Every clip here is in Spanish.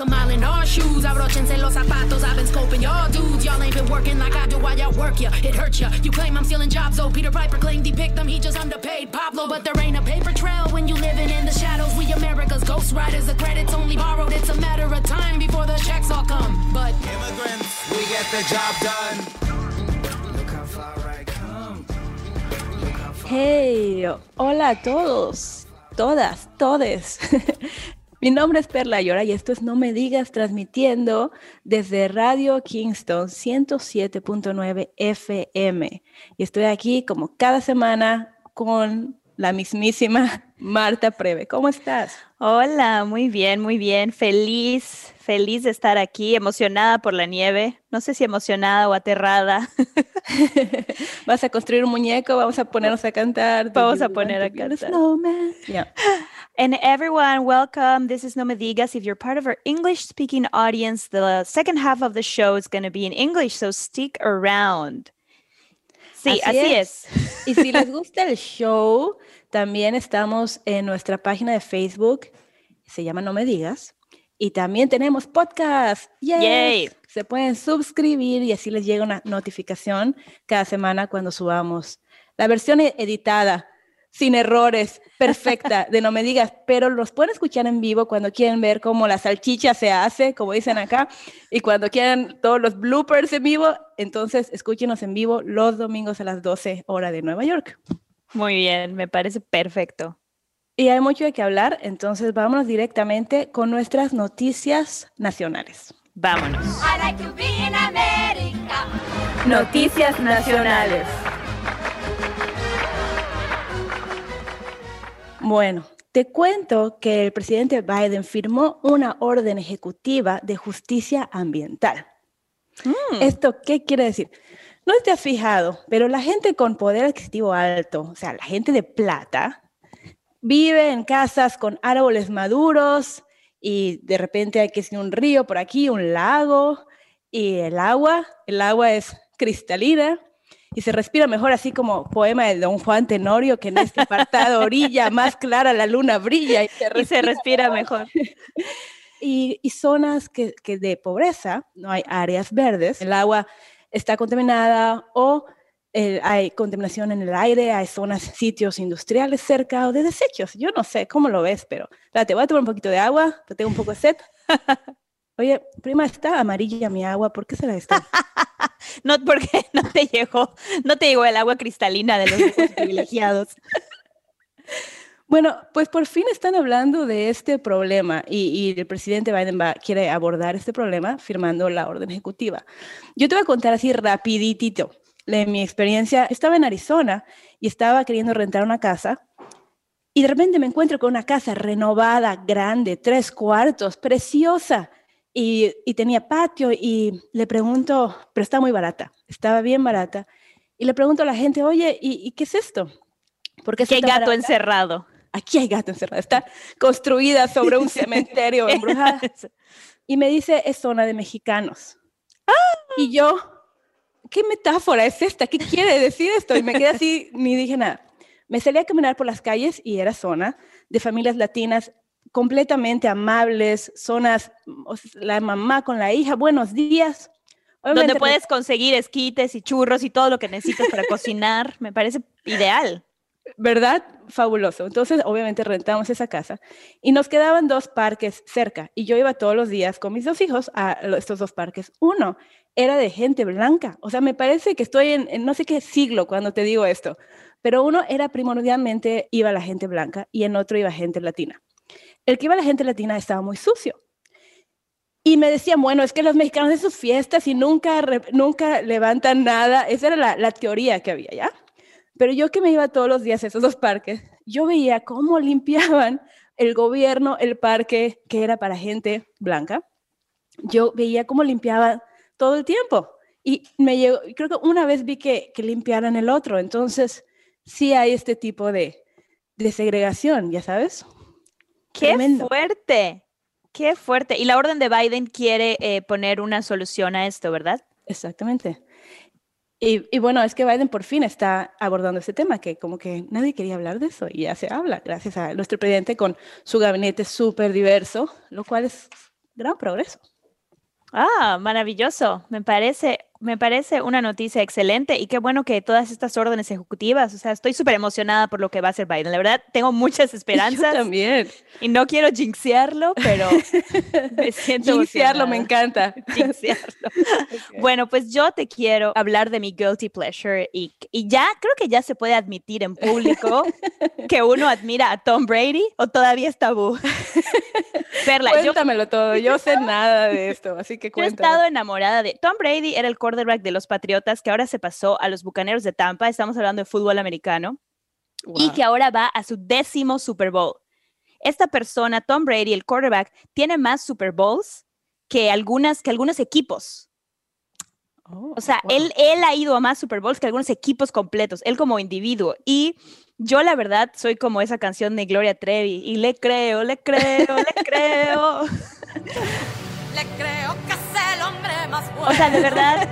A mile in our shoes, abrochense los zapatos. I've been scoping y'all dudes. Y'all ain't been working like I do while y'all work ya. It hurts ya. You claim I'm stealing jobs, though. Peter Piper claimed he picked them. He just underpaid Pablo. But there ain't a paper trail when you living in the shadows. We America's ghost riders. The credit's only borrowed. It's a matter of time before the checks all come. But immigrants, we get the job done. Look how far I come. Hey, hola a todos, todas, todes. Mi nombre es Perla Llora y esto es No Me Digas transmitiendo desde Radio Kingston 107.9 FM. Y estoy aquí como cada semana con la mismísima Marta Preve. ¿Cómo estás? Hola, muy bien, muy bien. Feliz, feliz de estar aquí, emocionada por la nieve. No sé si emocionada o aterrada. Vas a construir un muñeco, vamos a ponernos a cantar. Vamos a poner a cantar. Yeah. And everyone, welcome. This is No Me Digas. If you're part of our English speaking audience, the second half of the show is going to be in English, so stick around. Sí, así, así es. es. Y si les gusta el show, también estamos en nuestra página de Facebook, se llama No Me Digas. Y también tenemos podcast. Yay. Se pueden suscribir y así les llega una notificación cada semana cuando subamos la versión editada sin errores, perfecta, de no me digas, pero los pueden escuchar en vivo cuando quieren ver cómo la salchicha se hace, como dicen acá, y cuando quieran todos los bloopers en vivo, entonces escúchenos en vivo los domingos a las 12 horas de Nueva York. Muy bien, me parece perfecto. Y hay mucho de qué hablar, entonces vámonos directamente con nuestras noticias nacionales. Vámonos. Noticias nacionales. Bueno, te cuento que el presidente Biden firmó una orden ejecutiva de justicia ambiental. Mm. ¿Esto qué quiere decir? No te has fijado, pero la gente con poder adquisitivo alto, o sea, la gente de plata, vive en casas con árboles maduros y de repente hay que ser un río por aquí, un lago, y el agua, el agua es cristalina, y se respira mejor, así como poema de don Juan Tenorio, que en este apartado orilla más clara la luna brilla y se respira, mejor. y, zonas que, que, de pobreza, no hay áreas verdes, el agua está contaminada o eh, hay contaminación en el aire, hay zonas, sitios industriales cerca o de desechos. Yo no sé cómo lo ves, pero te voy a tomar un poquito de agua, te tengo un poco de sed. Oye, prima, está amarilla mi agua, ¿por qué se la está? no, porque no te llegó, no te llegó el agua cristalina de los privilegiados. Bueno, pues por fin están hablando de este problema y, el presidente Biden va, quiere abordar este problema firmando la orden ejecutiva. Yo te voy a contar así rapiditito de mi experiencia. Estaba en Arizona y estaba queriendo rentar una casa y de repente me encuentro con una casa renovada, grande, tres cuartos, preciosa y, tenía patio y le pregunto, pero está muy barata, estaba bien barata. Y le pregunto a la gente, oye, ¿y, qué es esto? Porque ¿Qué gato encerrado? Aquí hay gato encerrado. Está construida sobre un cementerio embrujado. Y me dice, es zona de mexicanos. ¡Ah! Y yo, ¿qué metáfora es esta? ¿Qué quiere decir esto? Y me quedé así, ni dije nada. Me salí a caminar por las calles y era zona de familias latinas completamente amables, zonas, la mamá con la hija, buenos días. Donde puedes conseguir esquites y churros y todo lo que necesitas para cocinar, me parece ideal. ¿Verdad? Fabuloso. Entonces, obviamente rentamos esa casa y nos quedaban dos parques cerca y yo iba todos los días con mis dos hijos a estos dos parques. Uno era de gente blanca, o sea, me parece que estoy en, en no sé qué siglo cuando te digo esto, pero uno era primordialmente iba la gente blanca y en otro iba gente latina el que iba la gente latina estaba muy sucio. Y me decían, bueno, es que los mexicanos en sus fiestas y nunca, nunca levantan nada. Esa era la, teoría que había, ¿ya? Pero yo que me iba todos los días a esos dos parques, yo veía cómo limpiaban el gobierno, el parque que era para gente blanca. Yo veía cómo limpiaban todo el tiempo. Y me llegó, creo que una vez vi que, que limpiaran el otro. Entonces, sí hay este tipo de, de segregación, ¿ya sabes? Qué fuerte, qué fuerte. Y la orden de Biden quiere eh, poner una solución a esto, ¿verdad? Exactamente. Y, bueno, es que Biden por fin está abordando ese tema, que como que nadie quería hablar de eso y ya se habla, gracias a nuestro presidente con su gabinete súper diverso, lo cual es gran progreso. Ah, maravilloso. Me parece, me parece una noticia excelente y qué bueno que todas estas órdenes ejecutivas, o sea, estoy súper emocionada por lo que va a hacer Biden. La verdad, tengo muchas esperanzas. Yo también. Y no quiero jinxearlo, pero me siento Jinxearlo me encanta. Jinxearlo. Bueno, pues yo te quiero hablar de mi guilty pleasure y, y ya creo que ya se puede admitir en público que uno admira a Tom Brady o todavía es tabú. Perla, Cuéntamelo todo, yo sé nada de esto, así que cuéntame. Yo he estado enamorada de Tom Brady, era el quarterback de los Patriotas que ahora se pasó a los Bucaneros de Tampa, estamos hablando de fútbol americano, y que ahora va a su décimo Super Bowl. Esta persona, Tom Brady, el quarterback, tiene más Super Bowls que, algunas, que algunos equipos. o sea, oh, él, él ha ido a más Super Bowls que algunos equipos completos, él como individuo. Y yo la verdad soy como esa canción de Gloria Trevi y le creo, le creo, le creo. Le creo hombre más. O sea, de verdad,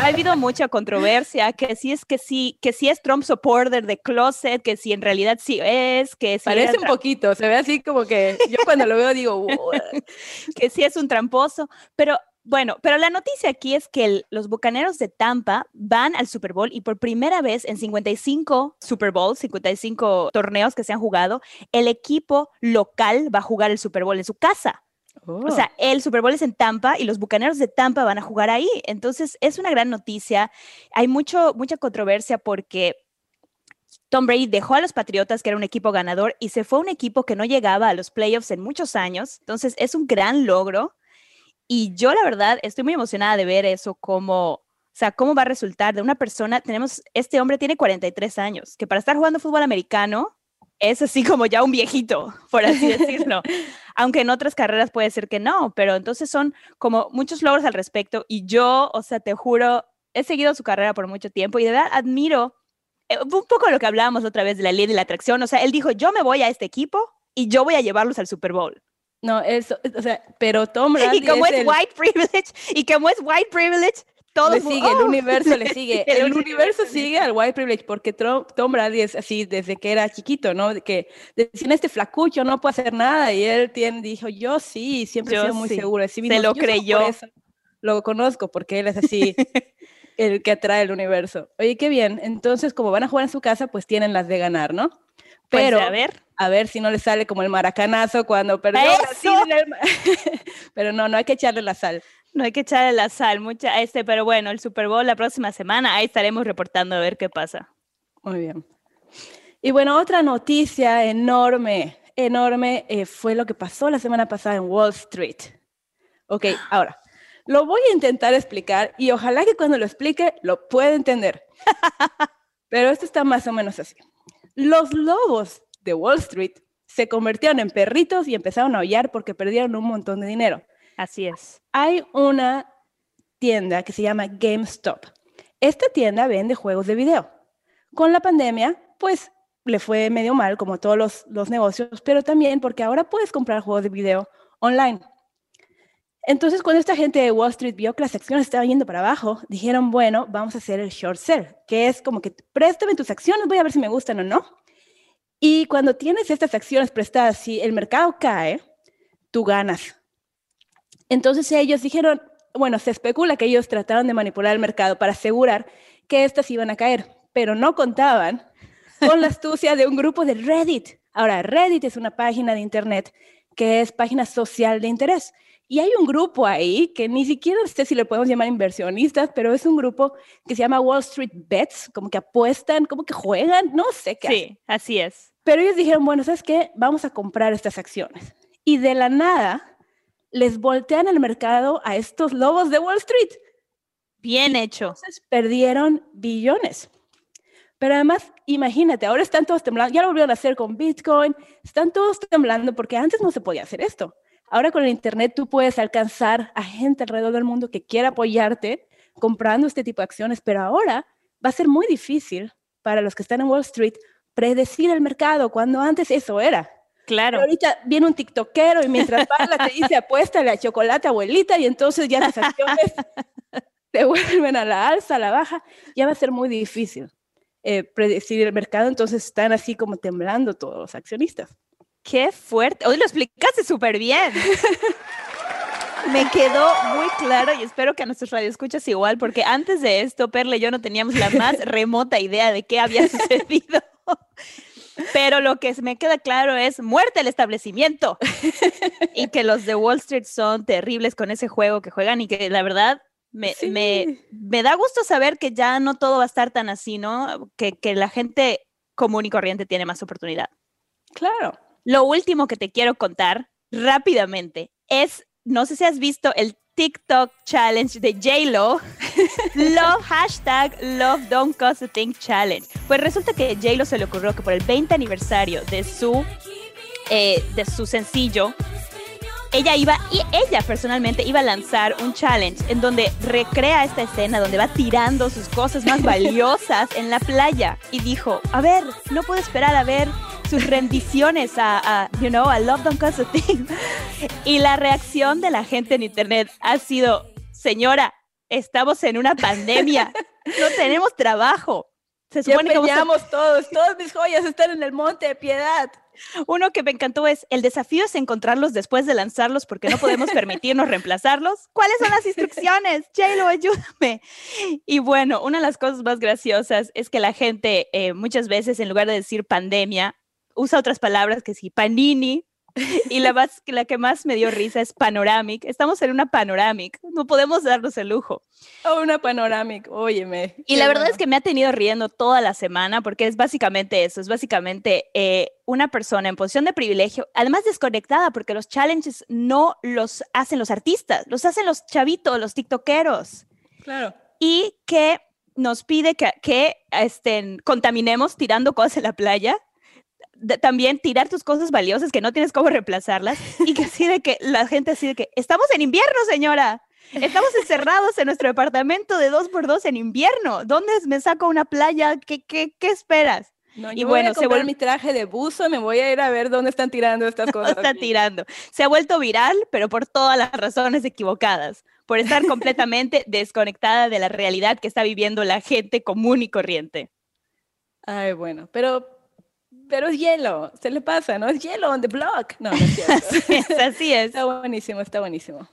ha habido mucha controversia, que si es que sí, que si es Trump supporter de closet, que si en realidad sí es, que si Parece un poquito, se ve así como que yo cuando lo veo digo, que sí es un tramposo, pero bueno, pero la noticia aquí es que los Bucaneros de Tampa van al Super Bowl y por primera vez en 55 Super Bowls, 55 torneos que se han jugado, el equipo local va a jugar el Super Bowl en su casa. O sea, oh. el Super Bowl es en Tampa y los Bucaneros de Tampa van a jugar ahí. Entonces, es una gran noticia. Hay mucho, mucha controversia porque Tom Brady dejó a los Patriotas, que era un equipo ganador, y se fue a un equipo que no llegaba a los playoffs en muchos años. Entonces, es un gran logro. Y yo, la verdad, estoy muy emocionada de ver eso, como, o sea, cómo va a resultar de una persona. Tenemos, este hombre tiene 43 años, que para estar jugando fútbol americano es así como ya un viejito, por así decirlo. Aunque en otras carreras puede ser que no, pero entonces son como muchos logros al respecto. Y yo, o sea, te juro, he seguido su carrera por mucho tiempo y de verdad admiro eh, un poco lo que hablábamos otra vez de la ley de la atracción. O sea, él dijo, yo me voy a este equipo y yo voy a llevarlos al Super Bowl. No, eso, o sea, pero Tom Brady. Y como es, white privilege, y como es white privilege, todo le sigue, el ¡oh! universo le sigue. el, universo sigue al white privilege porque Tom, Brady es así desde que era chiquito, ¿no? Que decían este flacucho no puede hacer nada y él tiene, dijo, yo sí, siempre he sido muy seguro. Se lo creyó. Lo conozco porque él es así. el que atrae el universo. Oye, qué bien. Entonces, como van a jugar en su casa, pues tienen las de ganar, ¿no? Pues, Pero a ver, a ver si no le sale como el maracanazo cuando perdió. Pero no, no hay que echarle la sal. No hay que echarle la sal, mucha este, pero bueno, el Super Bowl la próxima semana, ahí estaremos reportando a ver qué pasa. Muy bien. Y bueno, otra noticia enorme, enorme eh, fue lo que pasó la semana pasada en Wall Street. Ok, ahora, lo voy a intentar explicar y ojalá que cuando lo explique lo pueda entender. Pero esto está más o menos así. Los lobos de Wall Street se convirtieron en perritos y empezaron a aullar porque perdieron un montón de dinero. Así es. Hay una tienda que se llama GameStop. Esta tienda vende juegos de video. Con la pandemia, pues le fue medio mal, como todos los, los negocios, pero también porque ahora puedes comprar juegos de video online. Entonces, cuando esta gente de Wall Street vio que las acciones estaban yendo para abajo, dijeron, bueno, vamos a hacer el short sell, que es como que préstame tus acciones, voy a ver si me gustan o no. Y cuando tienes estas acciones prestadas, si el mercado cae, tú ganas. Entonces ellos dijeron, bueno, se especula que ellos trataron de manipular el mercado para asegurar que estas iban a caer, pero no contaban con la astucia de un grupo de Reddit. Ahora, Reddit es una página de Internet que es página social de interés. Y hay un grupo ahí que ni siquiera sé si le podemos llamar inversionistas, pero es un grupo que se llama Wall Street Bets, como que apuestan, como que juegan, no sé qué. Sí, así es. Pero ellos dijeron, bueno, ¿sabes qué? Vamos a comprar estas acciones. Y de la nada les voltean el mercado a estos lobos de Wall Street. Bien hecho. Entonces perdieron billones. Pero además, imagínate, ahora están todos temblando, ya lo volvieron a hacer con Bitcoin, están todos temblando porque antes no se podía hacer esto. Ahora con el Internet tú puedes alcanzar a gente alrededor del mundo que quiera apoyarte comprando este tipo de acciones, pero ahora va a ser muy difícil para los que están en Wall Street predecir el mercado, cuando antes eso era. Claro. ahorita viene un tiktokero y mientras habla te dice apuesta a chocolate abuelita y entonces ya las acciones te vuelven a la alza, a la baja, ya va a ser muy difícil eh, predecir el mercado, entonces están así como temblando todos los accionistas. Qué fuerte. Hoy lo explicaste súper bien. me quedó muy claro y espero que a nuestros radioescuchas igual, porque antes de esto, Perle y yo no teníamos la más remota idea de qué había sucedido. Pero lo que me queda claro es muerte el establecimiento y que los de Wall Street son terribles con ese juego que juegan y que la verdad me, me, me, da gusto saber que ya no todo va a estar tan así, ¿no? Que, que la gente común y corriente tiene más oportunidad. Claro. Lo último que te quiero contar rápidamente es, no sé si has visto el TikTok challenge de JLo, love hashtag love don't cost a thing challenge. Pues resulta que JLo se le ocurrió que por el 20 aniversario de su, eh, de su sencillo, ella iba, y ella personalmente iba a lanzar un challenge en donde recrea esta escena donde va tirando sus cosas más valiosas en la playa y dijo, a ver, no puedo esperar a ver sus rendiciones a, you know, a Love Don't Cost a Thing. Y la reacción de la gente en internet ha sido, señora, estamos en una pandemia, no tenemos trabajo. Se supone que todos, todas mis joyas están en el monte de piedad. Uno que me encantó es, el desafío es encontrarlos después de lanzarlos porque no podemos permitirnos reemplazarlos. ¿Cuáles son las instrucciones? J-Lo, ayúdame. Y bueno, una de las cosas más graciosas es que la gente eh, muchas veces en lugar de decir pandemia, usa otras palabras que sí, panini, y la, más, la que más me dio risa es panoramic. Estamos en una panoramic, no podemos darnos el lujo. Oh, una panoramic, óyeme. Y la verdad es que me ha tenido riendo toda la semana porque es básicamente eso, es básicamente eh, una persona en posición de privilegio, además desconectada porque los challenges no los hacen los artistas, los hacen los chavitos, los tiktokeros. Claro. Y que nos pide que, que estén, contaminemos tirando cosas en la playa también tirar tus cosas valiosas que no tienes cómo reemplazarlas y que así de que la gente así de que estamos en invierno, señora. Estamos encerrados en nuestro departamento de dos por dos en invierno. ¿Dónde me saco una playa? ¿Qué, qué, qué esperas? y bueno, se vuelve mi traje de buzo, me voy a ir a ver dónde están tirando estas cosas. Está tirando. Se ha vuelto viral, pero por todas las razones equivocadas, por estar completamente desconectada de la realidad que está viviendo la gente común y corriente. Ay, bueno, pero pero es hielo, se le pasa, ¿no? Es hielo on the block. No, no es cierto. así, es, así es. Está buenísimo, está buenísimo.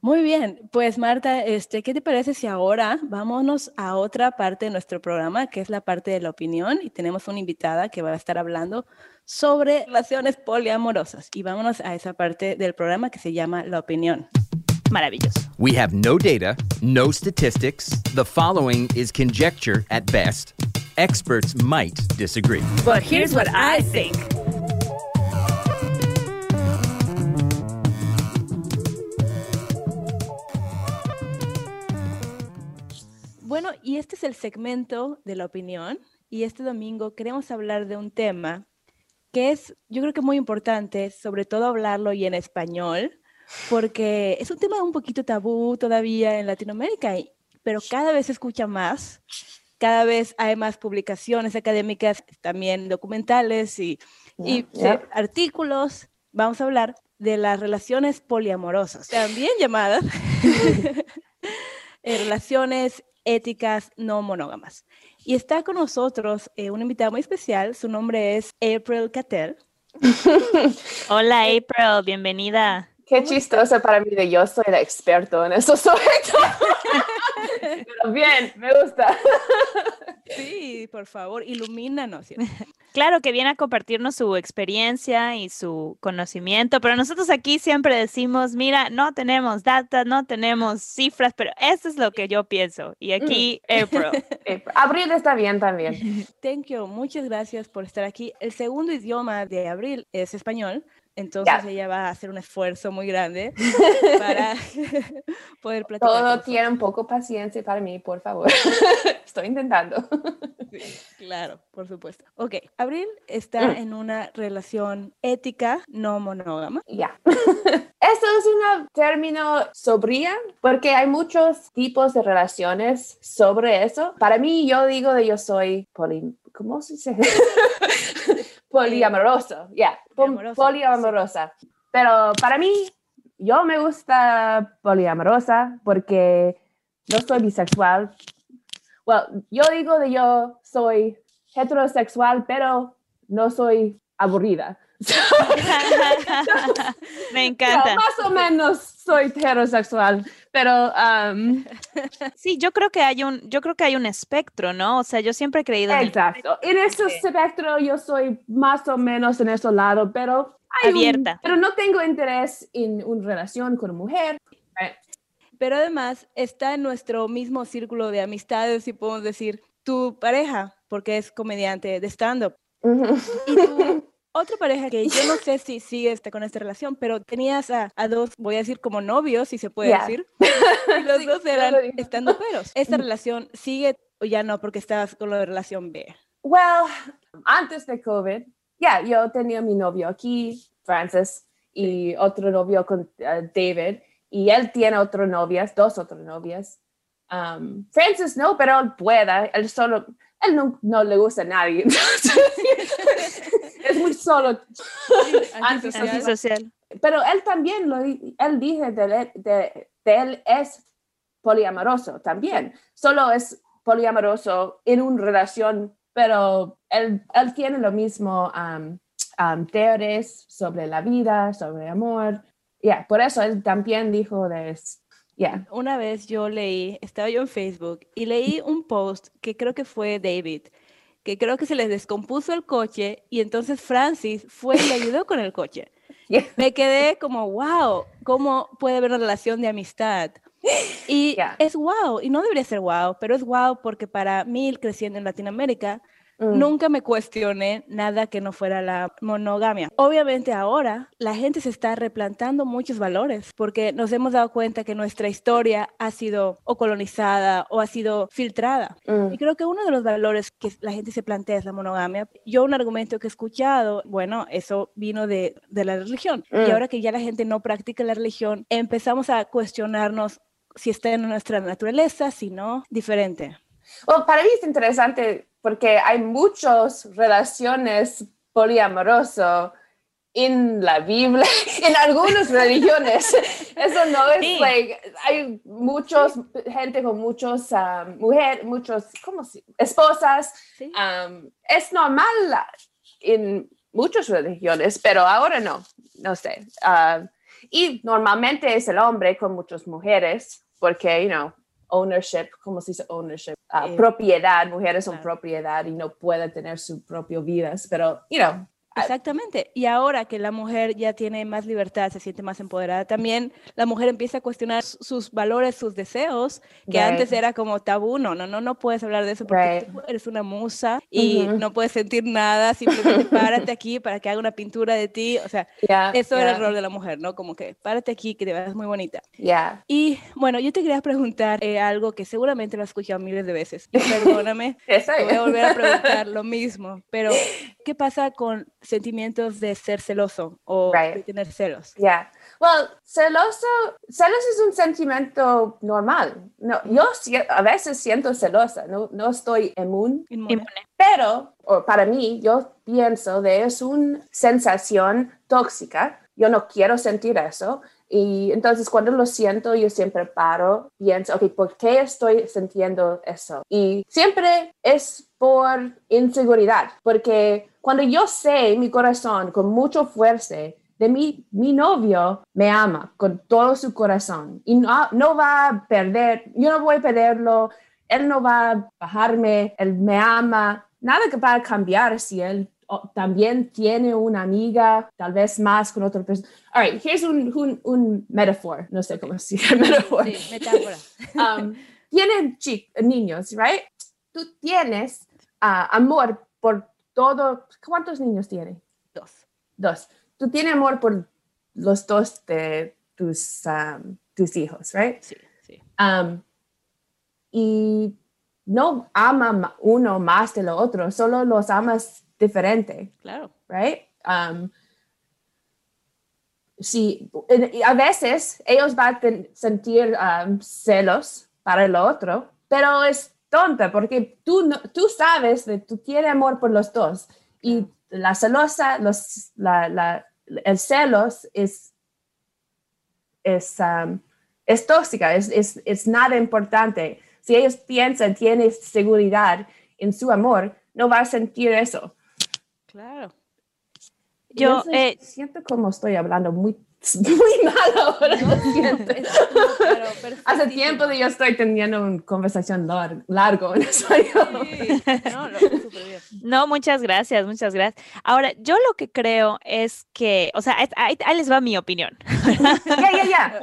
Muy bien, pues Marta, este, ¿qué te parece si ahora vámonos a otra parte de nuestro programa, que es la parte de la opinión, y tenemos una invitada que va a estar hablando sobre relaciones poliamorosas. Y vámonos a esa parte del programa que se llama La opinión. Maravilloso. We have no data, no statistics. The following is conjecture at best. Experts might disagree. But here's what I think. Bueno, y este es el segmento de la opinión. Y este domingo queremos hablar de un tema que es, yo creo que muy importante, sobre todo hablarlo y en español, porque es un tema un poquito tabú todavía en Latinoamérica, pero cada vez se escucha más cada vez hay más publicaciones académicas, también documentales y, artículos. Vamos a hablar de las relaciones poliamorosas, también llamadas eh, relaciones éticas no monógamas. Y está con nosotros eh, un invitado muy especial, su nombre es April Cattell. Hola April, bienvenida. Qué chistoso para mí de yo soy el experto en esos sujetos. Pero bien, me gusta. Sí, por favor, ilumínanos. Claro que viene a compartirnos su experiencia y su conocimiento, pero nosotros aquí siempre decimos, mira, no tenemos data, no tenemos cifras, pero eso es lo que yo pienso. Y aquí, mm. April. Abril está bien también. Thank you, muchas gracias por estar aquí. El segundo idioma de Abril es español. Entonces ella va a hacer un esfuerzo muy grande para poder platicar. Todo tiene un poco paciencia para mí, por favor. Estoy intentando. claro, por supuesto. Ok, Abril está mm. en una relación ética no monógama. Ya. Esto es un término sobria porque hay muchos tipos de relaciones sobre eso. Para mí, yo digo de yo soy poli... ¿Cómo se dice? Poliamoroso, ya, yeah. poliamorosa. Pero para mí, yo me gusta poliamorosa porque no soy bisexual. Well, yo digo de yo soy heterosexual, pero no soy aburrida. Me encanta. más o menos soy heterosexual, pero um, sí, yo creo que hay un, yo creo que hay un espectro, ¿no? O sea, yo siempre he creído. Exacto. En, ese espectro yo soy más o menos en ese lado, pero abierta. pero no tengo interés en una relación con una mujer. Pero además está en nuestro mismo círculo de amistades, si podemos decir, tu pareja, porque es comediante de stand-up. Y tu otra pareja que yo no sé si sigue este, con esta relación, pero tenías a, dos, voy a decir como novios, si se puede decir. Y los dos eran estando peros. ¿Esta relación sigue o ya no porque estabas con la relación B? Well, antes de COVID, ya, yo tenía mi novio aquí, Francis, y otro novio con eh, David, y él tiene otras novias, dos otras novias. Um, Francis no, pero él puede, él solo, él no, no le gusta a nadie. es muy solo. Antisocial. Pero él también, lo, él dije de, de, él es poliamoroso también. Solo es poliamoroso en una relación, pero él, él tiene lo mismo um, um, teorías sobre la vida, sobre amor. Yeah, por eso él también dijo de Yeah. Una vez yo leí, estaba yo en Facebook y leí un post que creo que fue David, que creo que se les descompuso el coche y entonces Francis fue y le ayudó con el coche. Me quedé como, wow, ¿cómo puede haber una relación de amistad? Y es wow, y no debería ser wow, pero es wow porque para mí creciendo en Latinoamérica, Mm. Nunca me cuestioné nada que no fuera la monogamia. Obviamente ahora la gente se está replantando muchos valores porque nos hemos dado cuenta que nuestra historia ha sido o colonizada o ha sido filtrada. Mm. Y creo que uno de los valores que la gente se plantea es la monogamia. Yo un argumento que he escuchado, bueno, eso vino de, de la religión. Y mm. ahora que ya la gente no practica la religión, empezamos a cuestionarnos si está en nuestra naturaleza, si no, diferente. Bueno, para mí es interesante porque hay muchas relaciones poliamorosas en la Biblia, en algunas religiones. Eso no es, like, hay muchos, gente con muchos um, mujeres, muchos, ¿cómo se Esposas. Um, es normal en muchas religiones, pero ahora no, no sé. Uh, y normalmente es el hombre con muchas mujeres, porque, you know, ownership, ¿cómo se dice ownership? Eh, propiedad, mujeres son propiedad y no pueden tener sus propias vidas, pero, you know, Exactamente. Y ahora que la mujer ya tiene más libertad, se siente más empoderada, también la mujer empieza a cuestionar sus valores, sus deseos, que antes era como tabú. No, no, no, no puedes hablar de eso porque tú eres una musa y no puedes sentir nada. Simplemente párate aquí para que haga una pintura de ti. O sea, eso era el rol de la mujer, ¿no? Como que párate aquí, que te veas muy bonita. Yeah. Y bueno, yo te quería preguntar eh, algo que seguramente lo has escuchado miles de veces. Perdóname. voy a volver a preguntar lo mismo. Pero, ¿qué pasa con sentimientos de ser celoso o de tener celos. Yeah. Well, celoso, celos es un sentimiento normal. No, yo a veces siento celosa, no, no estoy inmune, pero para mí yo pienso de es una sensación tóxica. Yo no quiero sentir eso. Y entonces cuando lo siento, yo siempre paro, pienso, ok, ¿por qué estoy sintiendo eso? Y siempre es por inseguridad, porque cuando yo sé en mi corazón con mucha fuerza de mi, mi novio me ama con todo su corazón y no, no va a perder, yo no voy a perderlo, él no va a bajarme, él me ama, nada que va a cambiar si él también tiene una amiga, tal vez más con otra persona. All right, here's un, un, un metaphor, no sé cómo decir, metaphor. Sí, metáfora. um, tienen niños, right? Tú tienes uh, amor por todo, ¿cuántos niños tiene? Dos. Dos. Tú tienes amor por los dos de tus, um, tus hijos, right? Sí, sí. Um, y no ama uno más de lo otro, solo los amas diferente. Claro. Right? Um, sí, a veces ellos van a sentir celos para el otro, pero es tonta porque tú, tú sabes que tú tienes amor por los dos y la celosa, los, la, el celos es, es, um, es tóxica, es, es, es, nada importante. Si ellos piensan, tienen seguridad en su amor, no va a sentir eso. Claro. yo eh, siento como estoy hablando muy muy mal ahora. Hace tiempo que yo estoy teniendo una conversación largo, largo en español. No, no, muchas gracias, muchas gracias. Ahora, yo lo que creo es que, o sea, ahí, les va mi opinión. Ya, ya, ya.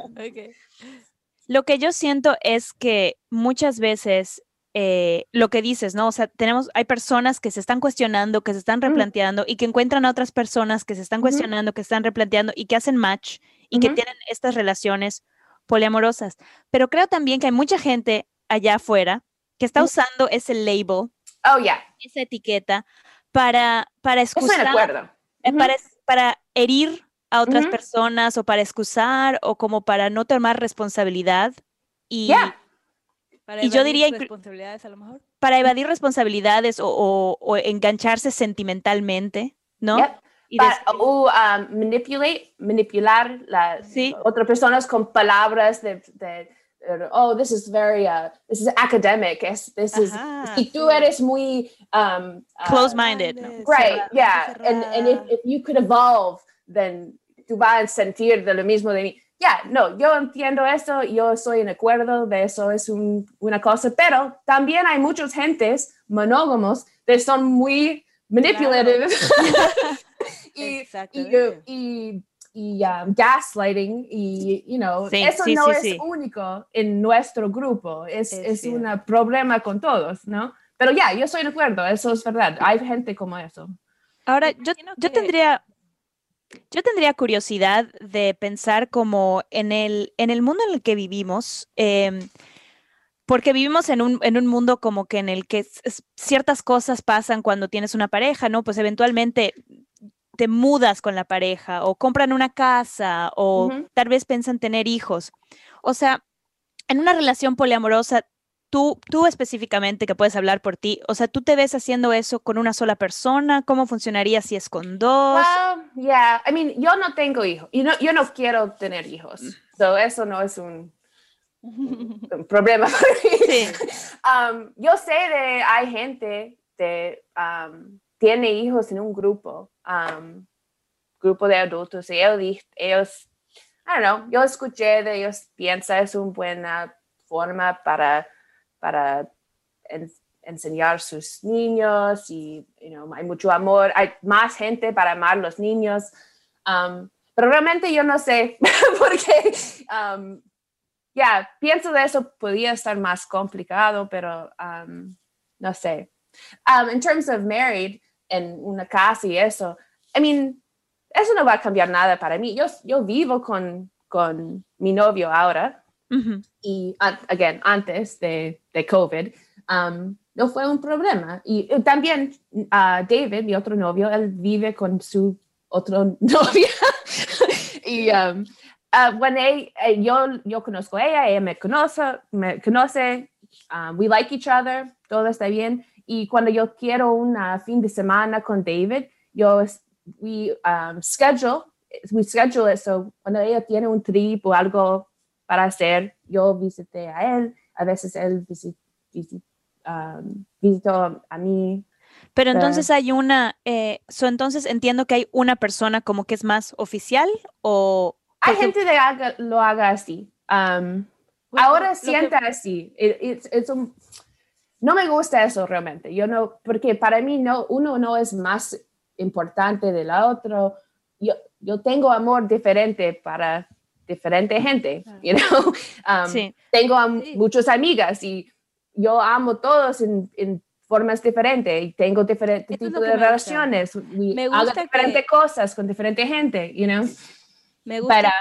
Lo que yo siento es que muchas veces eh, lo que dices, ¿no? O sea, tenemos, hay personas que se están cuestionando, que se están replanteando y que encuentran a otras personas que se están cuestionando, que están replanteando y que hacen match y que tienen estas relaciones poliamorosas. Pero creo también que hay mucha gente allá afuera que está usando ese label, oh, yeah. esa etiqueta, para, para excusar, eh, para, para herir a otras personas o para excusar o como para no tomar responsabilidad. Y, para y yo diría responsabilidades a lo mejor. Para evadir responsabilidades o, o, engancharse sentimentalmente, ¿no? Y para, o um, manipulate, manipular las otras personas con palabras de, de, oh, this is very, uh, this is academic. Es, this is, y tú eres muy um, uh, close-minded. ¿no? Right, yeah. And, and if, if you could evolve, then tú vas a sentir de lo mismo de mí ya, no, yo entiendo eso, yo soy en acuerdo de eso, es una cosa, pero también hay muchas gentes monógamos que son muy manipulativos. Y, y, y, um, gaslighting y, you know, eso no es único en nuestro grupo, es, es, un problema con todos, ¿no? Pero ya, yo soy de acuerdo, eso es verdad, hay gente como eso. Ahora, yo, yo tendría yo tendría curiosidad de pensar como en el, en el mundo en el que vivimos, em, porque vivimos en un, en un, mundo como que en el que ciertas cosas pasan cuando tienes una pareja, ¿no? Pues eventualmente te mudas con la pareja o compran una casa o tal vez piensan tener hijos. O sea, en una relación poliamorosa tú, tú específicamente que puedes hablar por ti, o sea, ¿tú te ves haciendo eso con una sola persona? ¿Cómo funcionaría si es con dos? Well, yeah, I mean, yo no tengo hijos y no, yo no quiero tener hijos, mm. so eso no es un, problema para mí. Sí. Um, yo sé de, hay gente que um, tiene hijos en un grupo, um, grupo de adultos, y ellos, ellos, I don't know, yo escuché de ellos, piensa es una buena forma para para enseñar sus niños y hay mucho amor, hay más gente para amar los niños. Um, pero realmente yo no sé, porque um, ya, pienso de eso podría estar más complicado, pero um, no sé. in terms of married, en una casa y eso, I mean, eso no va a cambiar nada para mí. Yo, yo vivo con, con mi novio ahora y, again, antes de, de COVID, um, no fue un problema. Y, también uh, David, mi otro novio, él vive con su otro novia. y um, uh, eh, yo, yo conozco a ella, ella me conoce, me conoce, um, we like each other, todo está bien. Y cuando yo quiero un fin de semana con David, yo, we um, schedule, we schedule it, so cuando ella tiene un trip o algo para hacer. Yo visité a él, a veces él um, visitó a mí. Pero entonces hay una, eh, entonces entiendo que hay una persona como que es más oficial o... Hay gente que lo haga así. Um, ahora sienta así. no me gusta eso realmente. Yo no, porque para mí no, uno no es más importante del otro. Yo, yo tengo amor diferente para diferente gente, you know? Um, tengo muchas amigas y yo amo todos en, en formas diferentes y tengo diferentes tipos de relaciones. Me gusta hago diferentes cosas con diferente gente, you know? Me gusta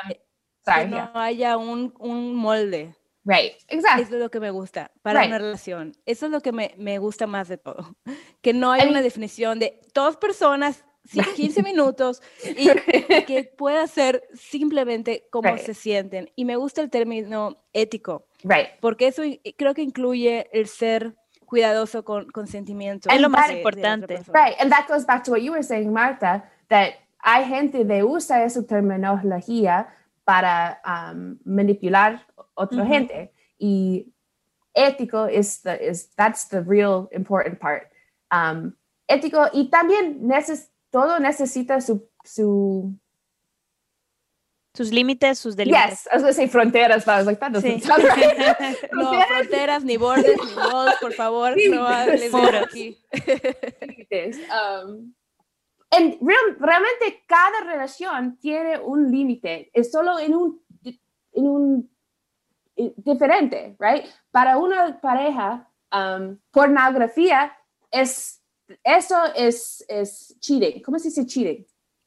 que, no haya un, un, molde. Right, exacto. Eso es lo que me gusta para una relación. Eso es lo que me, me, gusta más de todo. Que no hay una definición de dos personas 15 minutos y que pueda ser simplemente como se sienten. Y me gusta el término ético, right. porque eso creo que incluye el ser cuidadoso con, con sentimientos. Es lo más importante. Right, and that goes back to what you were saying, Marta, that hay gente que usa esa terminología para um, manipular otra gente y ético is the is that's the real important part. Um, ético y también neces todo necesita su su sus límites, sus delimites. Yes, I was say fronteras, but I was like, that Sí. sound right. No, fronteras, ni bordes, ni walls, por favor, no hables muros. aquí. límites. Um, en real- realmente cada relación tiene un límite, es solo en un, en un eh, diferente, right? Para una pareja, um, pornografía es, eso es, es cheating. ¿Cómo se dice cheating?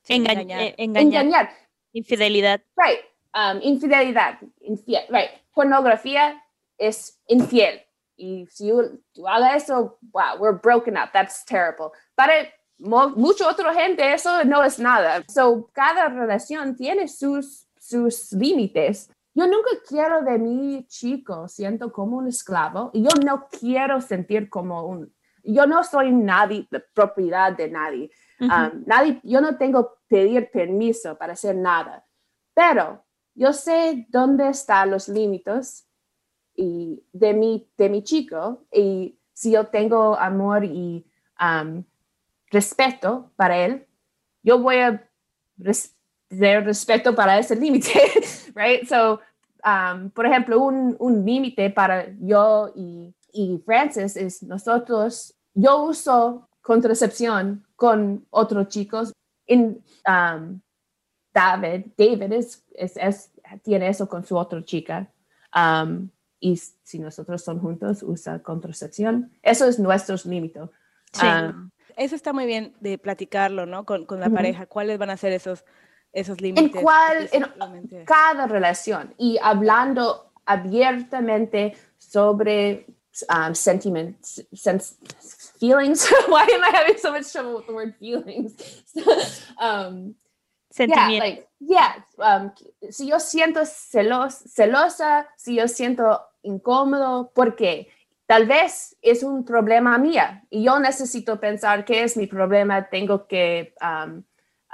Engañar. eh, engañar. Engañar. Infidelidad. Right. Um, infidelidad. Infiel. Right. Pornografía es infiel. Y si tú, tú hagas eso, wow, we're broken up. That's terrible. Para mucha otra gente eso no es nada. So, cada relación tiene sus, sus límites. Yo nunca quiero de mi chico, siento como un esclavo. Y yo no quiero sentir como un... Yo no soy nadie, propiedad de nadie. Um, nadie, yo no tengo que pedir permiso para hacer nada, pero yo sé dónde están los límites y de mi, de mi chico y si yo tengo amor y um, respeto para él, yo voy a res- tener respeto para ese límite, right? So, um, por ejemplo, un, un límite para yo y, y Francis es nosotros, yo uso contracepción con otros chicos. En, um, David, David es, es, es- tiene eso con su otra chica. Um, y si nosotros son juntos, usa contracepción. Eso es nuestro límite. Sí. Um, Eso está muy bien de platicarlo, ¿no? Con, con la pareja. ¿Cuáles van a ser esos, esos en límites? cuál, en cada relación y hablando abiertamente sobre um, sentiments, sense, feelings. Why am I having so much trouble with the word feelings? um, Yeah, like, yeah. um, si yo siento celos, celosa, si yo siento incómodo, ¿por qué? Tal vez es un problema mía y yo necesito pensar qué es mi problema. Tengo que, um,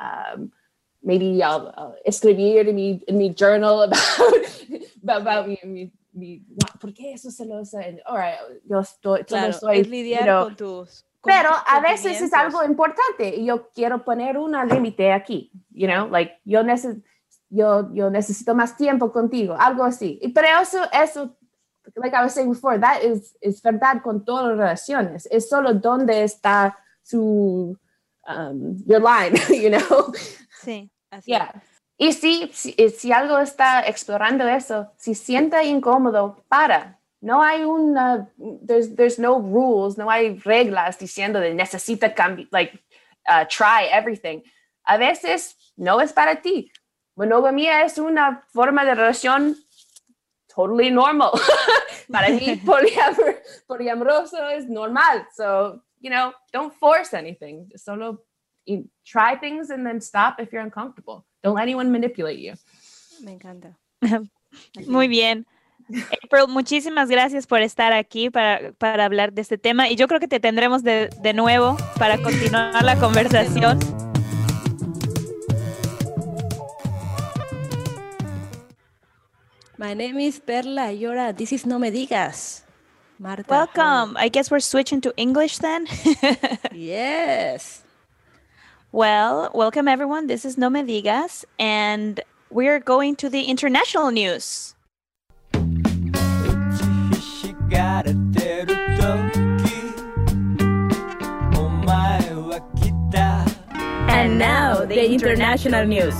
um, maybe I'll, I'll escribir en mi, en mi journal about, about mi, mi- ¿por qué eso celosa? And, all right, yo estoy, Claro, estoy, es lidiar you know, con tus. con pero tus a veces es algo importante y yo quiero poner una límite aquí, you know, like yo, neces yo, yo necesito más tiempo contigo, algo así. Pero eso, eso, like I was saying before, that is, es verdad con todas las relaciones. Es solo donde está su, um, your line, you know. Sí. Así Yeah. Y si, si, si algo está explorando eso, si sienta incómodo, para. No hay una, there's, there's no rules, no hay reglas diciendo de necesita cambiar, like, uh, try everything. A veces no es para ti. Monogamia es una forma de relación totally normal. para mí, poliamor, poliamoroso es normal. So, you know, don't force anything. Solo try things and then stop if you're uncomfortable. Don't let anyone manipulate you. Me encanta. Muy bien. April, muchísimas gracias por estar aquí para, para hablar de este tema y yo creo que te tendremos de, de nuevo para continuar la conversación. My name is Perla Ayora. This is No Me Digas. Marta. Welcome. I guess we're switching to English then. Yes. Well, welcome everyone. This is No Me Digas, and we're going to the international news. And now, the international news.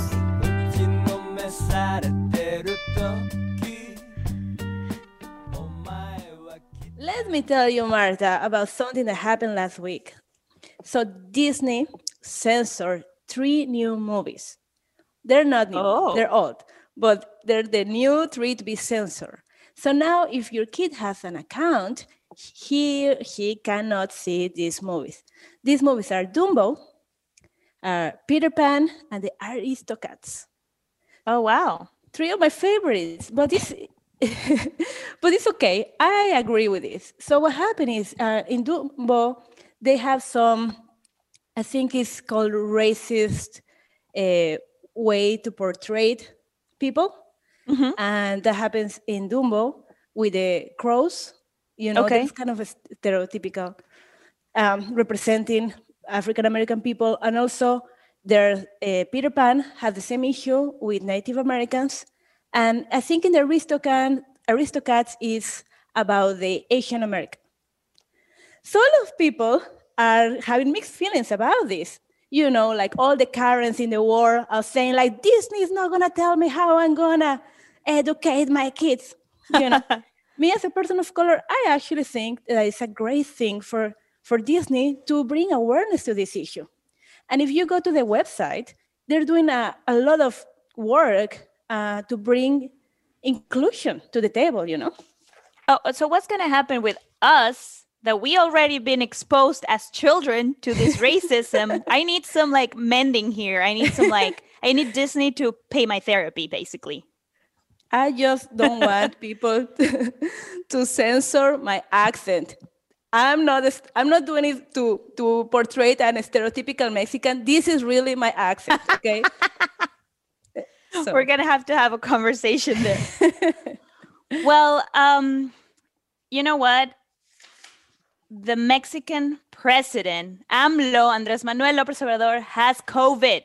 Let me tell you, Marta, about something that happened last week. So, Disney censored three new movies. They're not new, Oh. they're old, but they're the new three to be censored. So now if your kid has an account, he he cannot see these movies. These movies are Dumbo, uh, Peter Pan, and the Aristocats Oh, wow. three of my favorites, but it's but it's okay. I agree with this. So what happened is uh, in Dumbo they have some, I think it's called racist uh, way to portray people, Mhm. and that happens in Dumbo with the crows. You know, Okay. that's kind of a stereotypical um, representing African American people, and also their uh, Peter Pan had the same issue with Native Americans, and I think in the Aristocat, Aristocats is about the Asian American. So a lot of people are having mixed feelings about this. You know, like all the Karens in the world are saying, like Disney is not gonna tell me how I'm gonna educate my kids. You know, me as a person of color, I actually think that it's a great thing for for Disney to bring awareness to this issue. And if you go to the website, they're doing a, a lot of work uh, to bring inclusion to the table, you know? Oh, so what's going to happen with us that we already been exposed as children to this racism? I need some like mending here. I need some like, I need Disney to pay my therapy, basically. I just don't want people to, to censor my accent. I'm not I'm not doing it to to portray an stereotypical Mexican. This is really my accent, okay? so. We're gonna have to have a conversation there. well, um, you know what? The Mexican president, AMLO, Andres Manuel López Obrador, has COVID.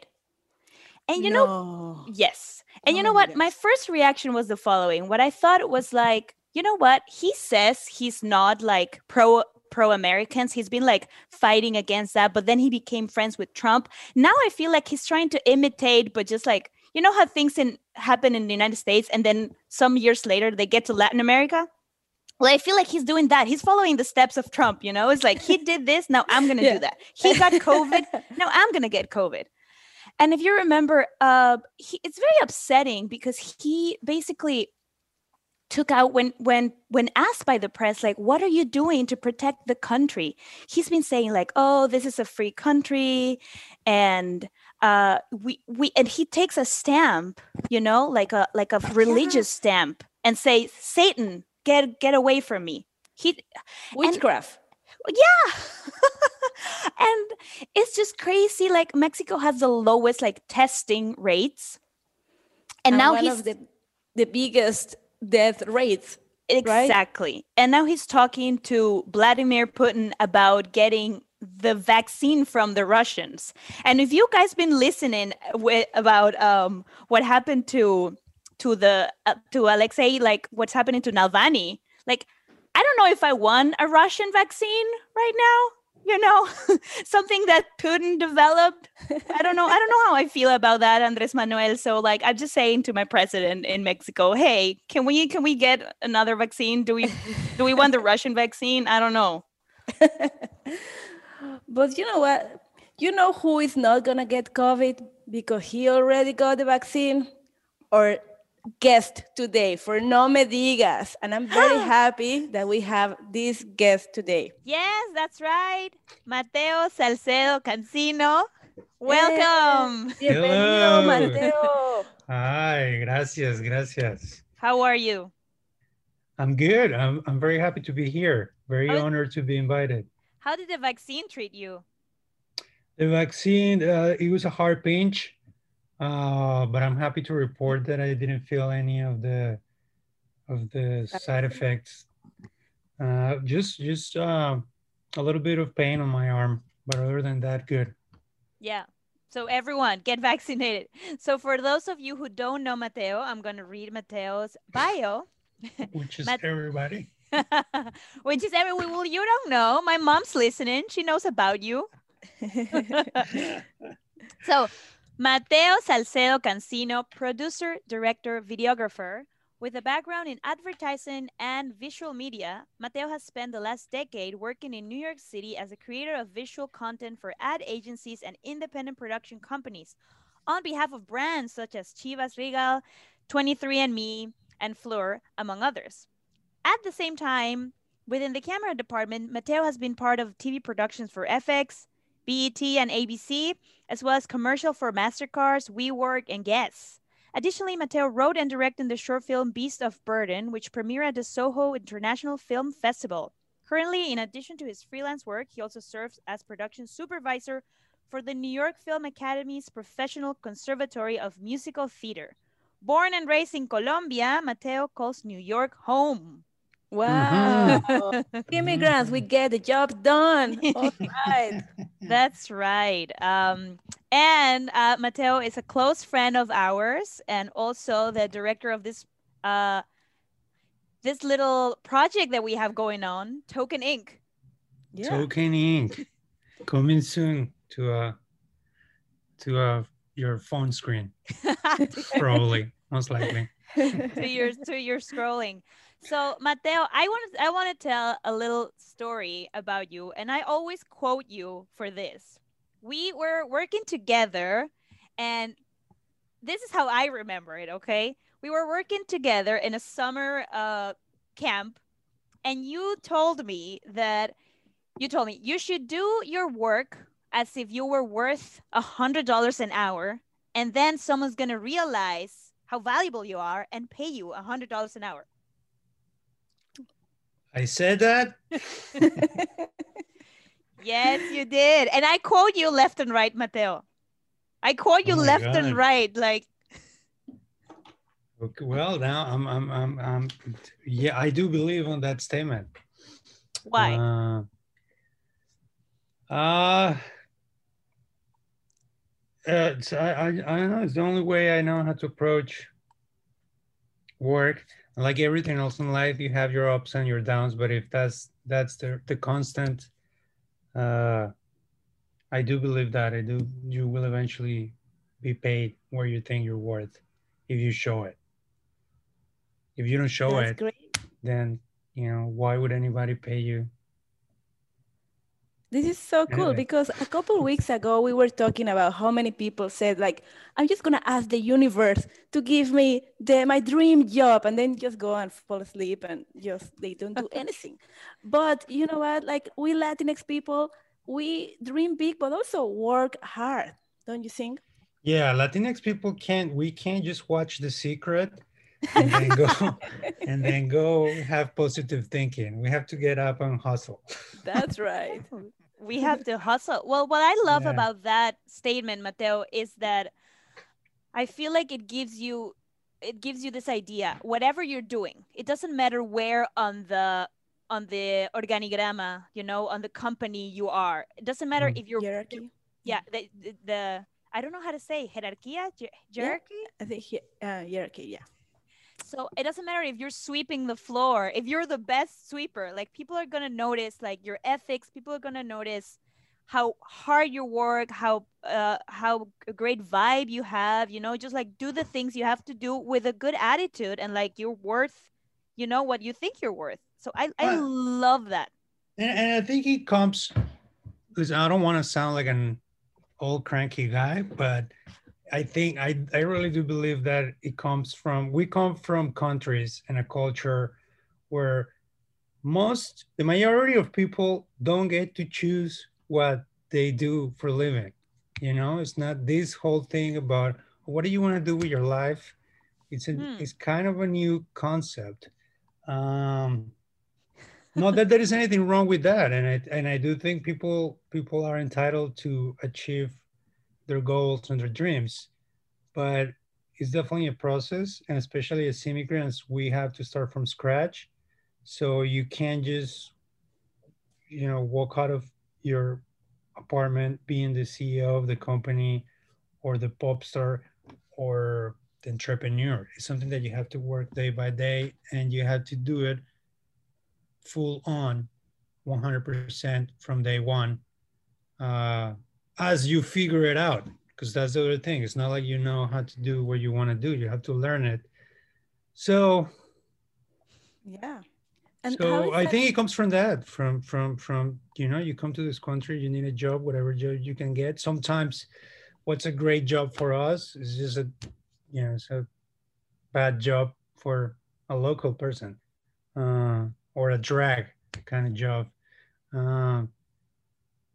And you no. know, yes. And oh, you know what? Yes. My first reaction was the following. What I thought was like, you know what? He says he's not like pro pro Americans. He's been like fighting against that, but then he became friends with Trump. Now I feel like he's trying to imitate, but just like you know how things in happen in the United States, and then some years later they get to Latin America. Well, I feel like he's doing that. He's following the steps of Trump. You know, it's like he did this, now I'm gonna yeah. do that. He got COVID, now I'm gonna get COVID. And if you remember, uh, he, it's very upsetting because he basically took out when when when asked by the press like what are you doing to protect the country he's been saying like oh this is a free country and uh we we and he takes a stamp you know like a like a religious stamp and say satan get get away from me he witchcraft yeah and it's just crazy like mexico has the lowest like testing rates and, and now he's the, the biggest death rates. Exactly. Right? And now he's talking to Vladimir Putin about getting the vaccine from the Russians. And if you guys been listening with, about um, what happened to to the uh, to Alexei, like what's happening to Navalny, like I don't know if I want a Russian vaccine right now you know, something that Putin developed. I don't know. I don't know how I feel about that, Andres Manuel. So like I'm just saying to my president in Mexico, hey, can we can we get another vaccine? Do we do we want the Russian vaccine? I don't know. but you know what? You know who is not gonna get COVID because he already got the vaccine? Or guest today for No Me Digas. And I'm very happy that we have this guest today. Yes, that's right. Mateo Salcedo Cancino. Welcome. Bienvenido, Mateo. Hi, gracias, gracias. How are you? I'm good. I'm, I'm very happy to be here. Very How honored to be invited. How did the vaccine treat you? The vaccine, uh, it was a hard pinch uh, but I'm happy to report that I didn't feel any of the of the side effects. Uh, just just uh, a little bit of pain on my arm, but other than that, good. Yeah. So everyone get vaccinated. So for those of you who don't know Mateo, I'm going to read Mateo's bio. Which is Mat- everybody. Which is everyone. Well, you don't know. My mom's listening. She knows about you. so Mateo Salcedo Cancino, producer, director, videographer. With a background in advertising and visual media, Mateo has spent the last decade working in New York City as a creator of visual content for ad agencies and independent production companies on behalf of brands such as Chivas Regal, 23andMe, and Fleur, among others. At the same time, within the camera department, Mateo has been part of TV productions for FX, BET, and ABC, as well as commercial for MasterCards, WeWork, and Guess. Additionally, Mateo wrote and directed the short film Beast of Burden, which premiered at the Soho International Film Festival. Currently, in addition to his freelance work, he also serves as production supervisor for the New York Film Academy's Professional Conservatory of Musical Theater. Born and raised in Colombia, Mateo calls New York home. Wow. Immigrants, we get the job done. All right. That's right. Um, and uh, Mateo is a close friend of ours and also the director of this uh, this little project that we have going on, Token Inc. Yeah. Token Inc. Coming soon to uh to uh your phone screen. Probably, most likely. to your to your scrolling. So Mateo, I want to I want to tell a little story about you, and I always quote you for this. We were working together, and this is how I remember it. Okay, we were working together in a summer uh, camp, and you told me that you told me you should do your work as if you were worth a hundred dollars an hour, and then someone's gonna realize how valuable you are and pay you a hundred dollars an hour. I said that. yes, you did. And I quote you left and right, Mateo. I quote you oh left God. and right. Like okay, well now I'm, I'm I'm I'm yeah, I do believe on that statement. Why? Uh, uh uh, I, I, I don't know. It's the only way I know how to approach work like everything else in life you have your ups and your downs but if that's that's the, the constant uh i do believe that i do you will eventually be paid where you think you're worth if you show it if you don't show that's it great. then you know why would anybody pay you this is so cool because a couple weeks ago we were talking about how many people said like I'm just gonna ask the universe to give me the my dream job and then just go and fall asleep and just they don't do anything. But you know what? Like we Latinx people, we dream big but also work hard, don't you think? Yeah, Latinx people can't we can't just watch The Secret and then go and then go have positive thinking. We have to get up and hustle. That's right. we have to hustle. Well, what I love yeah. about that statement, Mateo, is that I feel like it gives you it gives you this idea. Whatever you're doing, it doesn't matter where on the on the organigrama, you know, on the company you are. It doesn't matter mm. if you're hierarchy. Yeah, the, the, the I don't know how to say hierarchy. Hierarchy. Yeah, I think uh, hierarchy. Yeah. So it doesn't matter if you're sweeping the floor, if you're the best sweeper, like people are gonna notice like your ethics, people are gonna notice how hard you work, how uh, how great vibe you have, you know, just like do the things you have to do with a good attitude and like you're worth, you know, what you think you're worth. So I, I love that. And, and I think he comes, because I don't want to sound like an old cranky guy, but I think I, I really do believe that it comes from we come from countries and a culture where most the majority of people don't get to choose what they do for living. You know, it's not this whole thing about what do you want to do with your life. It's a, hmm. it's kind of a new concept. Um, not that there is anything wrong with that, and I and I do think people people are entitled to achieve their goals and their dreams. But it's definitely a process, and especially as immigrants, we have to start from scratch. So you can't just, you know, walk out of your apartment being the CEO of the company or the pop star or the entrepreneur. It's something that you have to work day by day and you have to do it full on 100% from day one uh, as you figure it out because that's the other thing. It's not like you know how to do what you want to do. You have to learn it. So yeah. And so i think it comes from that from from from you know you come to this country you need a job whatever job you can get. Sometimes what's a great job for us is just a you know it's a bad job for a local person uh, or a drag kind of job. Uh,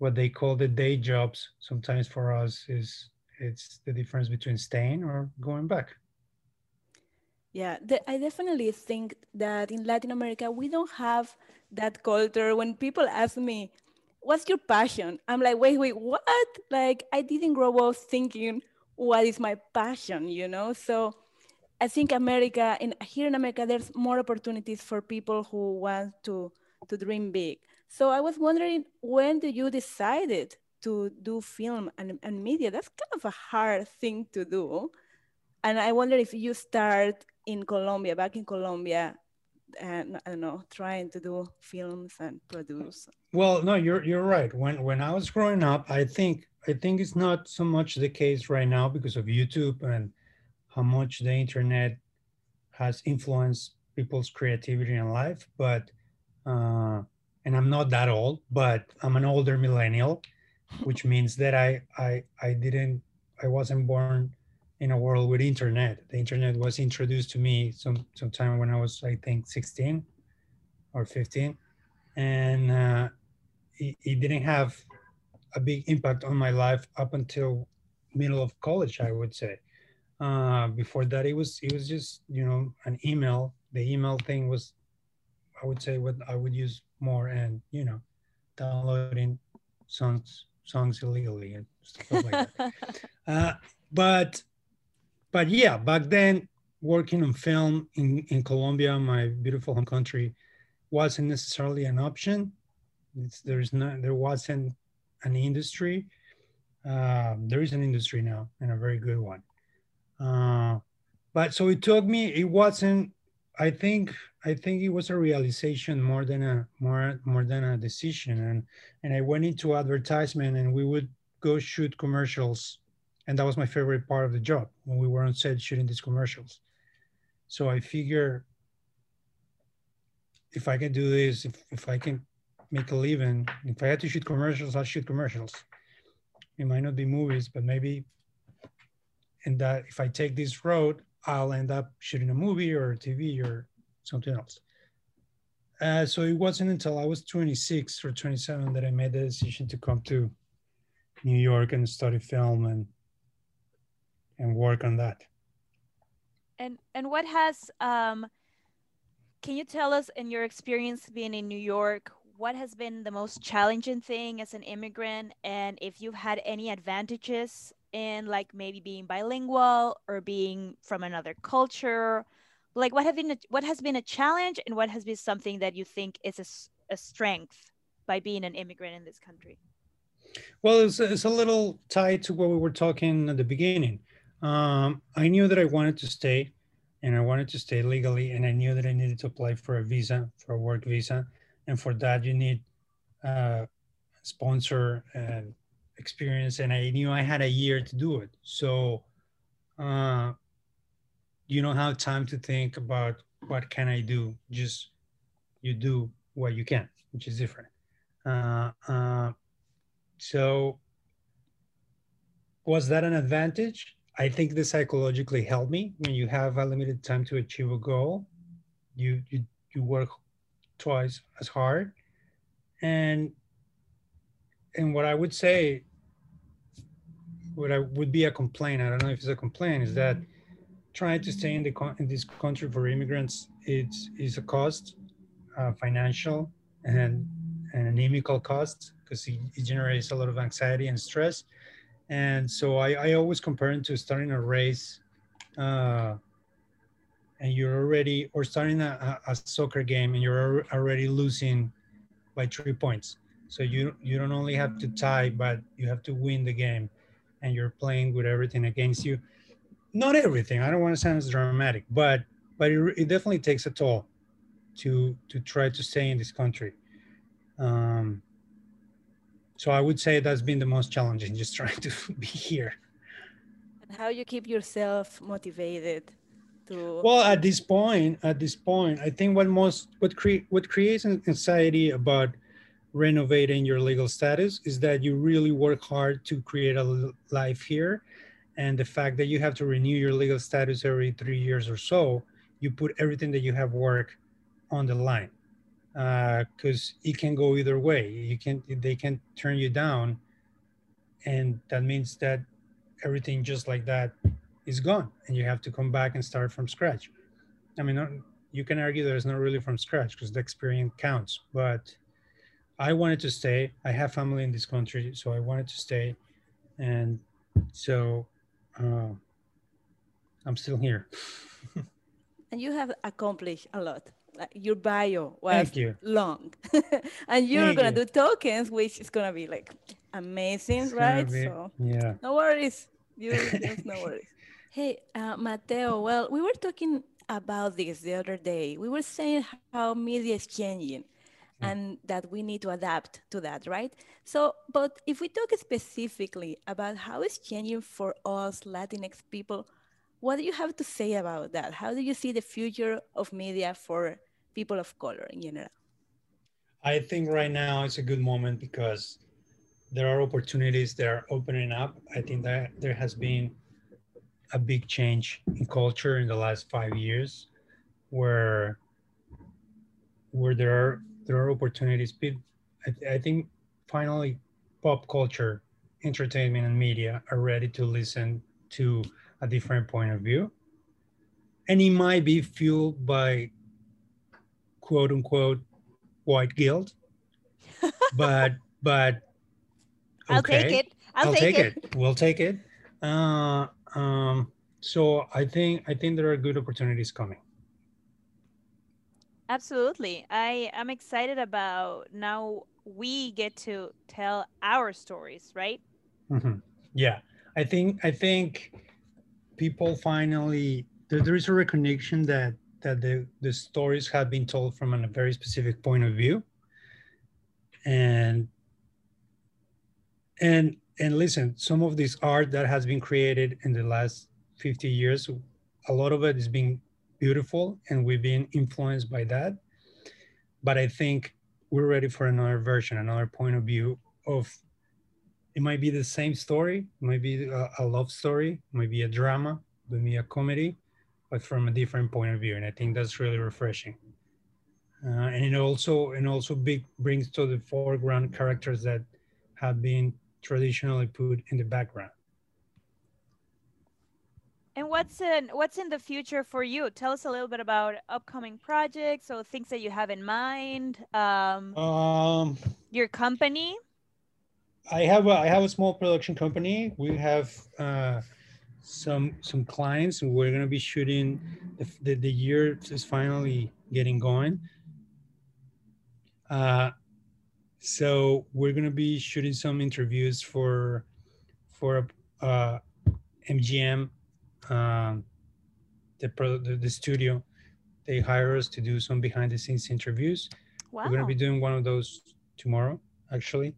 what they call the day jobs sometimes for us is it's the difference between staying or going back. Yeah the, i definitely think that in latin america we don't have that culture. When people ask me what's your passion? I'm like wait wait what? Like i didn't grow up thinking what is my passion? You know? So I think America, in here in America, there's more opportunities for people who want to to dream big. So I was wondering, when did you decided to do film and, and media? That's kind of a hard thing to do. And I wonder if you start in Colombia, back in Colombia, and I don't know, trying to do films and produce. Well, no, you're you're right. When when I was growing up, I think I think it's not so much the case right now because of YouTube and how much the internet has influenced people's creativity and life. But uh, and I'm not that old, but I'm an older millennial, which means that I I I didn't I wasn't born in a world with internet. The internet was introduced to me some sometime when I was I think 16 or 15, and uh, it, it didn't have a big impact on my life up until middle of college, I would say. Uh, before that, it was it was just you know an email. The email thing was, I would say, what I would use more, and you know, downloading songs songs illegally and stuff like that. uh, but but yeah, back then, working on film in in Colombia, my beautiful home country, wasn't necessarily an option. It's, there's no there wasn't an industry. Uh, there is an industry now and a very good one. Uh, but so it took me, it wasn't, I think, I think it was a realization more than a more more than a decision. And and I went into advertisement and we would go shoot commercials. And that was my favorite part of the job when we were on set shooting these commercials. So I figure if I can do this, if, if I can make a living. If I had to shoot commercials, I'll shoot commercials. It might not be movies, but maybe and that if I take this road, I'll end up shooting a movie or a TV or something else. Uh, so it wasn't until I was 26 or 27 that I made the decision to come to New York and study film and and work on that. And and what has um, can you tell us in your experience being in New York, what has been the most challenging thing as an immigrant and if you've had any advantages in like maybe being bilingual or being from another culture like what have been a, what has been a challenge and what has been something that you think is a, a strength by being an immigrant in this country? Well it's, it's a little tied to what we were talking at the beginning. Um, i knew that i wanted to stay and i wanted to stay legally and i knew that i needed to apply for a visa for a work visa. And for that you need a sponsor and experience. And i knew i had a year to do it. So uh, you don't have time to think about what can i do. Just you do what you can which is different. Uh, uh, so was that an advantage? I think this psychologically helped me. When you have a limited time to achieve a goal you you, you work twice as hard. And and what I would say, what I would be a complaint, I don't know if it's a complaint, is that trying to stay in the in this country for immigrants it's is a cost, uh, financial and an inimical cost because it, it, generates a lot of anxiety and stress. And so I, I always compare it to starting a race uh, and you're already or starting a, a soccer game and you're already losing by three points so you you don't only have to tie but you have to win the game and you're playing with everything against you not everything i don't want to sound as dramatic but but it, it definitely takes a toll to to try to stay in this country. Um so i would say that's been the most challenging just trying to be here. And how you keep yourself motivated to well at this point at this point i think what most what create what creates anxiety about renovating your legal status is that you really work hard to create a life here and the fact that you have to renew your legal status every three years or so you put everything that you have work on the line because uh, it can go either way you can they can turn you down and that means that everything just like that is gone and you have to come back and start from scratch. I mean, you can argue that it's not really from scratch because the experience counts, but I wanted to stay. I have family in this country, so I wanted to stay. And so uh, I'm still here. and you have accomplished a lot. Like your bio was you. long, and you're Thank gonna you. do tokens, which is gonna be like amazing, It's right? be- So yeah. no worries. You just no worries. Hey, uh, Mateo. Well, we were talking about this the other day. We were saying how media is changing, Mm-hmm. and that we need to adapt to that, right? So, but if we talk specifically about how it's changing for us Latinx people, what do you have to say about that? How do you see the future of media for people of color in general? I think right now it's a good moment because there are opportunities that are opening up. I think that there has been a big change in culture in the last five years where where there are there are opportunities. I, I think finally pop culture, entertainment and media are ready to listen to a different point of view. And it might be fueled by quote unquote white guilt. but but I'll take it. I'll, take, it. We'll take it. Uh, um, so I think I think there are good opportunities coming. Absolutely. I am excited about now we get to tell our stories, right? Mhm. Yeah, I think I think people finally there, there is a recognition that that the the stories have been told from a very specific point of view, and and and listen, some of this art that has been created in the last fifty years, a lot of it is being beautiful, and we've been influenced by that. But I think we're ready for another version, another point of view of it might be the same story, might be a, a love story, might be a drama, might be a comedy, but from a different point of view. And I think that's really refreshing. Uh, and it also and also big brings to the foreground characters that have been traditionally put in the background. And what's in what's in the future for you? Tell us a little bit about upcoming projects or things that you have in mind. Um, Um, your company. I have a, I have a small production company. We have uh, some some clients, and we're gonna be shooting. The, the, the year is finally getting going. Uh, so we're gonna be shooting some interviews for for uh, MGM, um, the, pro, the the studio. They hire us to do some behind the scenes interviews. Wow. We're gonna be doing one of those tomorrow, actually.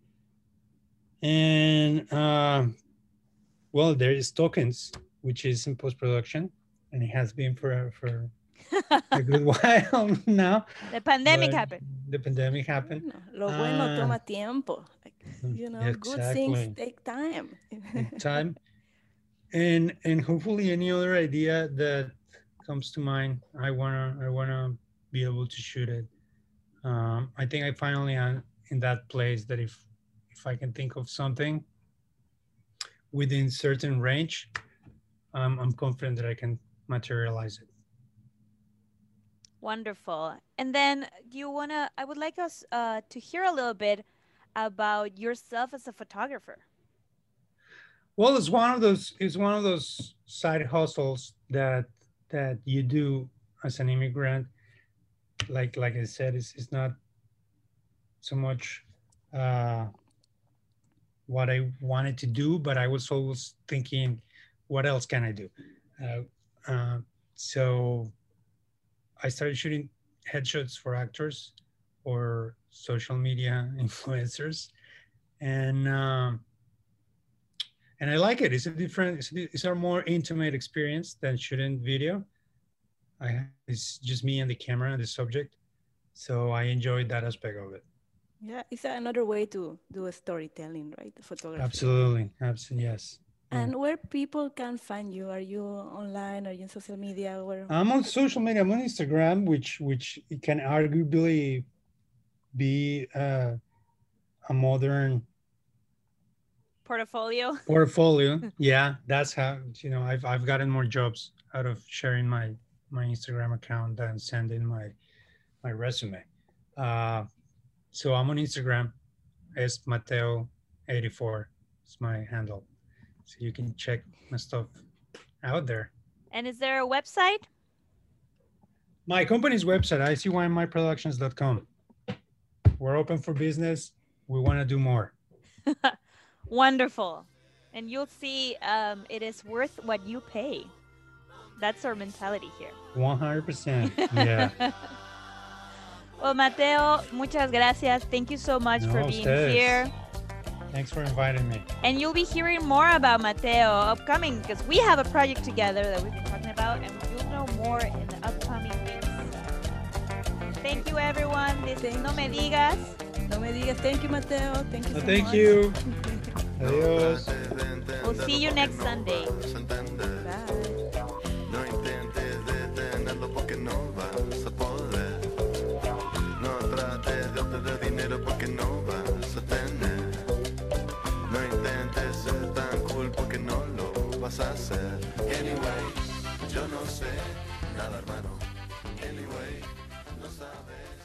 And um, well, there is tokens, which is in post production, and it has been for for a good while now. the pandemic but happened. The pandemic happened. Lo bueno Ah. toma tiempo. Like, you know, good things take time. time and and hopefully any other idea that comes to mind i want to i want to be able to shoot it um i think i finally am in that place that if if i can think of something within certain range um, i'm confident that i can materialize it Wonderful. And then you wanna? I would like us uh, to hear a little bit about yourself as a photographer. Well, it's one of those. It's one of those side hustles that that you do as an immigrant. Like like I said, it's it's not so much uh, what I wanted to do, but I was always thinking, what else can I do? Uh, uh, so I started shooting headshots for actors or social media influencers, and. Um, and I like it. It's a different, it's a, it's a more intimate experience than shooting video. I it's just me and the camera and the subject, so I enjoyed that aspect of it. yeah, it's another way to do a storytelling, right? Photography. Absolutely, absolutely, yes. yeah. And where people can find you? Are you online? Are you in social media? Where? I'm on social media. I'm on Instagram, which which it can arguably be uh, a modern Portfolio. portfolio yeah that's how you know i've i've gotten more jobs out of sharing my my instagram account than sending my my resume uh so i'm on instagram it's mateo 84 it's my handle so you can check my stuff out there And is there a website? My company's website, icymyproductions.com. We're open for business. We want to do more. Wonderful. And you'll see um, it is worth what you pay. That's our mentality here. 100%. Yeah. well, Mateo, muchas gracias. Thank you so much No, for being ustedes. here. Thanks for inviting me. And you'll be hearing more about Mateo upcoming because we have a project together that we've been talking about, and you'll know more in the upcoming weeks. Thank you, everyone. This is No Me Digas. No me digas, thank you, Mateo. Thank you No, so thank much. you. Adios. We'll see you next Sunday. Bye. No intentes detenerlo porque no vas a poder. No trates de obtener dinero porque no vas a tener. No intentes ser tan cool porque no lo vas a hacer. Anyway, yo no sé nada hermano. Anyway, no sabes.